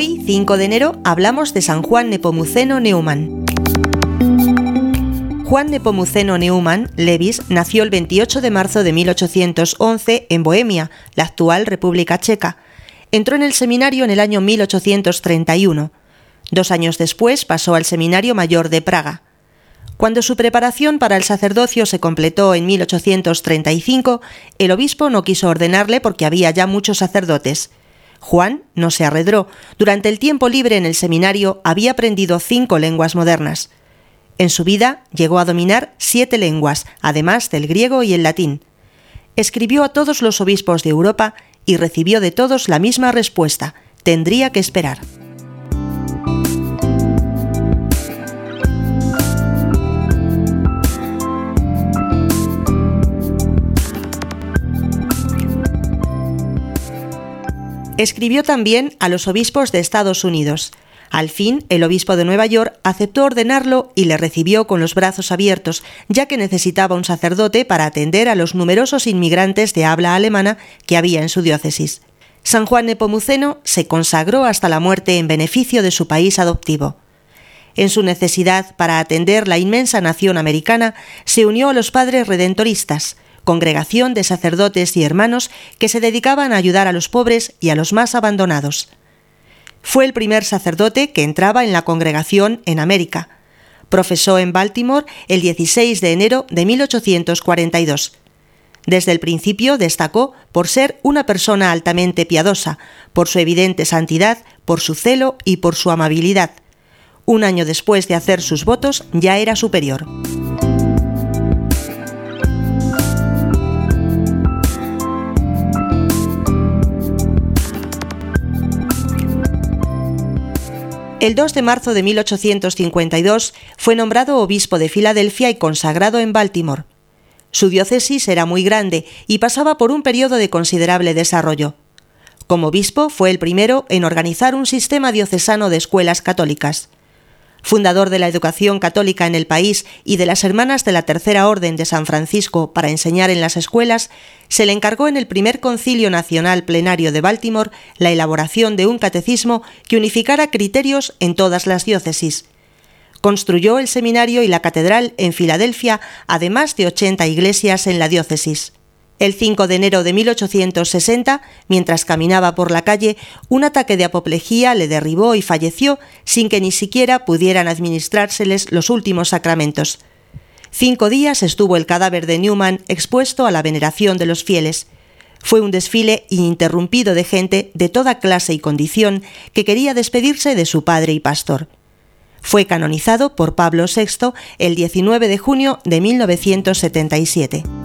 Hoy, 5 de enero, hablamos de San Juan Nepomuceno Neumann. Juan Nepomuceno Neumann Levis nació el 28 de marzo de 1811 en Bohemia, la actual República Checa. Entró en el seminario en el año 1831. Dos años después pasó al Seminario Mayor de Praga. Cuando su preparación para el sacerdocio se completó en 1835, el obispo no quiso ordenarle porque había ya muchos sacerdotes. Juan no se arredró. Durante el tiempo libre en el seminario había aprendido cinco lenguas modernas. En su vida llegó a dominar siete lenguas, además del griego y el latín. Escribió a todos los obispos de Europa y recibió de todos la misma respuesta. Tendría que esperar. Escribió también a los obispos de Estados Unidos. Al fin, el obispo de Nueva York aceptó ordenarlo y le recibió con los brazos abiertos, ya que necesitaba un sacerdote para atender a los numerosos inmigrantes de habla alemana que había en su diócesis. San Juan Nepomuceno se consagró hasta la muerte en beneficio de su país adoptivo. En su necesidad para atender la inmensa nación americana, se unió a los padres redentoristas, congregación de sacerdotes y hermanos que se dedicaban a ayudar a los pobres y a los más abandonados. Fue el primer sacerdote que entraba en la congregación en América. Profesó en Baltimore el 16 de enero de 1842. Desde el principio destacó por ser una persona altamente piadosa, por su evidente santidad, por su celo y por su amabilidad. Un año después de hacer sus votos ya era superior. El 2 de marzo de 1852 fue nombrado obispo de Filadelfia y consagrado en Baltimore. Su diócesis era muy grande y pasaba por un periodo de considerable desarrollo. Como obispo fue el primero en organizar un sistema diocesano de escuelas católicas fundador de la educación católica en el país y de las Hermanas de la Tercera Orden de San Francisco para enseñar en las escuelas, se le encargó en el primer Concilio Nacional Plenario de Baltimore la elaboración de un catecismo que unificara criterios en todas las diócesis. Construyó el seminario y la catedral en Filadelfia, además de 80 iglesias en la diócesis. El 5 de enero de 1860, mientras caminaba por la calle, un ataque de apoplejía le derribó y falleció sin que ni siquiera pudieran administrárseles los últimos sacramentos. Cinco días estuvo el cadáver de Newman expuesto a la veneración de los fieles. Fue un desfile ininterrumpido de gente de toda clase y condición que quería despedirse de su padre y pastor. Fue canonizado por Pablo VI el 19 de junio de 1977.